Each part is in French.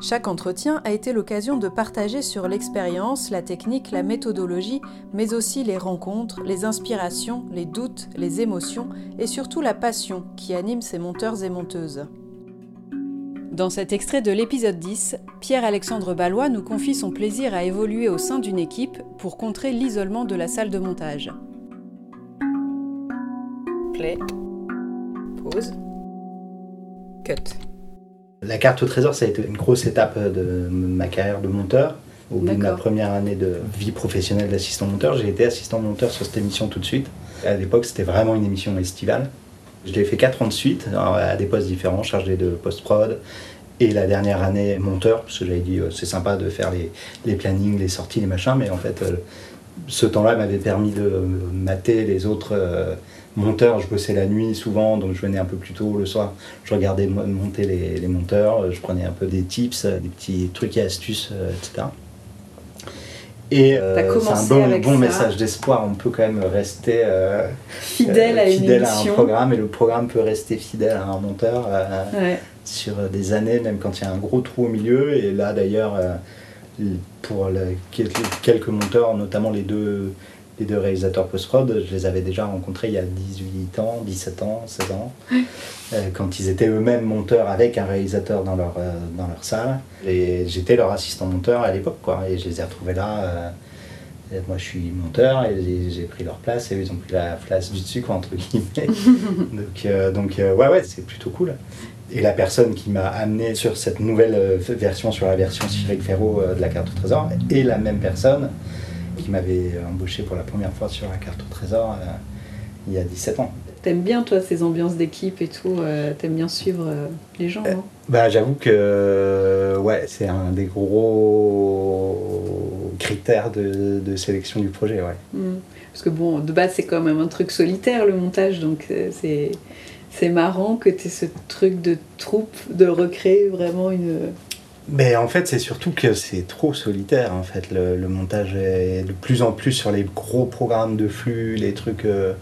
Chaque entretien a été l'occasion de partager sur l'expérience, la technique, la méthodologie, mais aussi les rencontres, les inspirations, les doutes, les émotions et surtout la passion qui anime ces monteurs et monteuses. Dans cet extrait de l'épisode 10, Pierre-Alexandre Ballois nous confie son plaisir à évoluer au sein d'une équipe pour contrer l'isolement de la salle de montage. Play. Pause. Cut. La carte au trésor, ça a été une grosse étape de ma carrière de monteur. Au bout de ma première année de vie professionnelle d'assistant monteur, j'ai été assistant monteur sur cette émission tout de suite. À l'époque, c'était vraiment une émission estivale. Je l'ai fait 4 ans de suite, à des postes différents, chargé de post-prod. Et la dernière année, monteur, parce que j'avais dit euh, c'est sympa de faire les, les, plannings, les sorties, les machins, mais en fait, euh, ce temps-là m'avait permis de mater les autres euh, monteur, je bossais la nuit souvent, donc je venais un peu plus tôt le soir. Je regardais monter les, monteurs, je prenais un peu des tips, des petits trucs et astuces, etc. Et euh, c'est un bon, bon message d'espoir. On peut quand même rester euh, fidèle, à, fidèle à, un programme et le programme peut rester fidèle à un monteur euh, sur des années, même quand il y a un gros trou au milieu. Et là d'ailleurs, pour quelques monteurs, notamment les deux les deux réalisateurs post-prod, je les avais déjà rencontrés il y a 18 ans, 17 ans, 16 ans, euh, quand ils étaient eux-mêmes monteurs avec un réalisateur dans leur, euh, dans leur salle. Et j'étais leur assistant monteur à l'époque, quoi. Et je les ai retrouvés là. Euh, moi, je suis monteur et j'ai pris leur place et ils ont pris la place du dessus, quoi, entre guillemets. donc, donc ouais, ouais, c'est plutôt cool. Et la personne qui m'a amené sur cette nouvelle version, sur la version Cyril Ferro de la carte au trésor, est la même personne qui m'avait embauché pour la première fois sur la carte au trésor euh, il y a 17 ans. T'aimes bien toi ces ambiances d'équipe et tout, euh, t'aimes bien suivre euh, les gens non? Bah j'avoue que ouais c'est un des gros critères de, de sélection du projet ouais. Mmh. Parce que bon de base c'est quand même un truc solitaire le montage donc c'est c'est marrant que tu aies ce truc de troupe de recréer vraiment une mais en fait, c'est surtout que c'est trop solitaire. En fait, le, montage est de plus en plus sur les gros programmes de flux, les trucs, euh,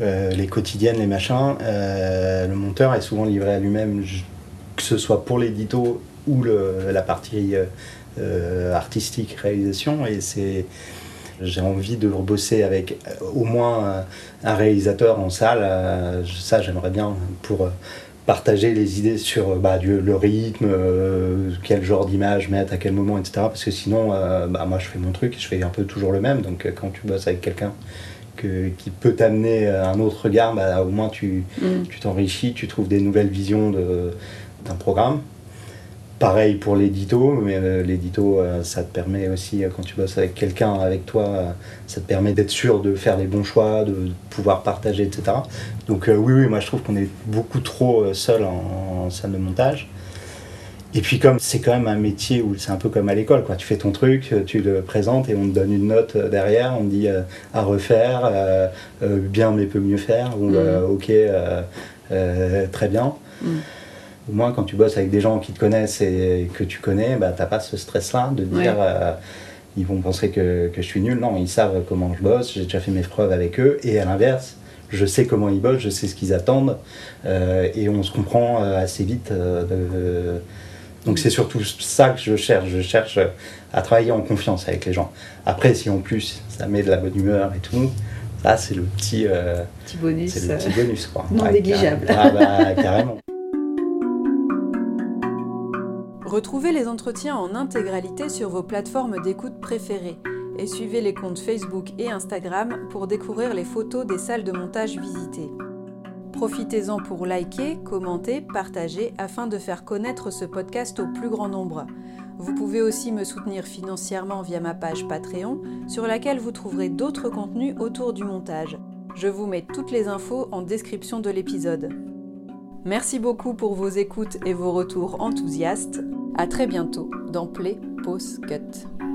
euh, les quotidiennes, les machins. Euh, le monteur est souvent livré à lui-même, que ce soit pour l'édito ou le, la partie artistique, réalisation. Et c'est j'ai envie de rebosser avec au moins un réalisateur en salle. ça, j'aimerais bien pour partager les idées sur bah, le rythme, euh, quel genre d'image mettre, à quel moment, etc. Parce que sinon, euh, bah, moi je fais mon truc, je fais un peu toujours le même. Donc euh, quand tu bosses avec quelqu'un qui peut t'amener un autre regard, bah, au moins tu mm. t'enrichis, tu trouves des nouvelles visions d'un programme. Pareil pour l'édito, mais euh, l'édito, euh, ça te permet aussi, euh, quand tu bosses avec quelqu'un, avec toi, ça te permet d'être sûr de faire les bons choix, de pouvoir partager, etc. Donc oui, oui, moi je trouve qu'on est beaucoup trop seul en, salle de montage. Et puis comme c'est quand même un métier où c'est un peu comme à l'école, quoi. Tu fais ton truc, tu le présentes et on te donne une note derrière, on te dit à refaire, bien mais peut mieux faire, ou mm. ok, très bien. Mm au moins quand tu bosses avec des gens qui te connaissent et que tu connais, bah, tu n'as pas ce stress-là de dire euh, ils vont penser que, que, je suis nul. Non, ils savent comment je bosse, j'ai déjà fait mes preuves avec eux. Et à l'inverse, je sais comment ils bossent, je sais ce qu'ils attendent euh, et on se comprend euh, assez vite. donc c'est surtout ça que je cherche. Je cherche à travailler en confiance avec les gens. Après, si en plus ça met de la bonne humeur et tout, ça c'est le petit, petit bonus. C'est le petit bonus quoi. Non négligeable. Ah, bah, carrément. Retrouvez les entretiens en intégralité sur vos plateformes d'écoute préférées et suivez les comptes Facebook et Instagram pour découvrir les photos des salles de montage visitées. Profitez-en pour liker, commenter, partager afin de faire connaître ce podcast au plus grand nombre. Vous pouvez aussi me soutenir financièrement via ma page Patreon sur laquelle vous trouverez d'autres contenus autour du montage. Je vous mets toutes les infos en description de l'épisode. Merci beaucoup pour vos écoutes et vos retours enthousiastes. À très bientôt dans Play Pause Cut.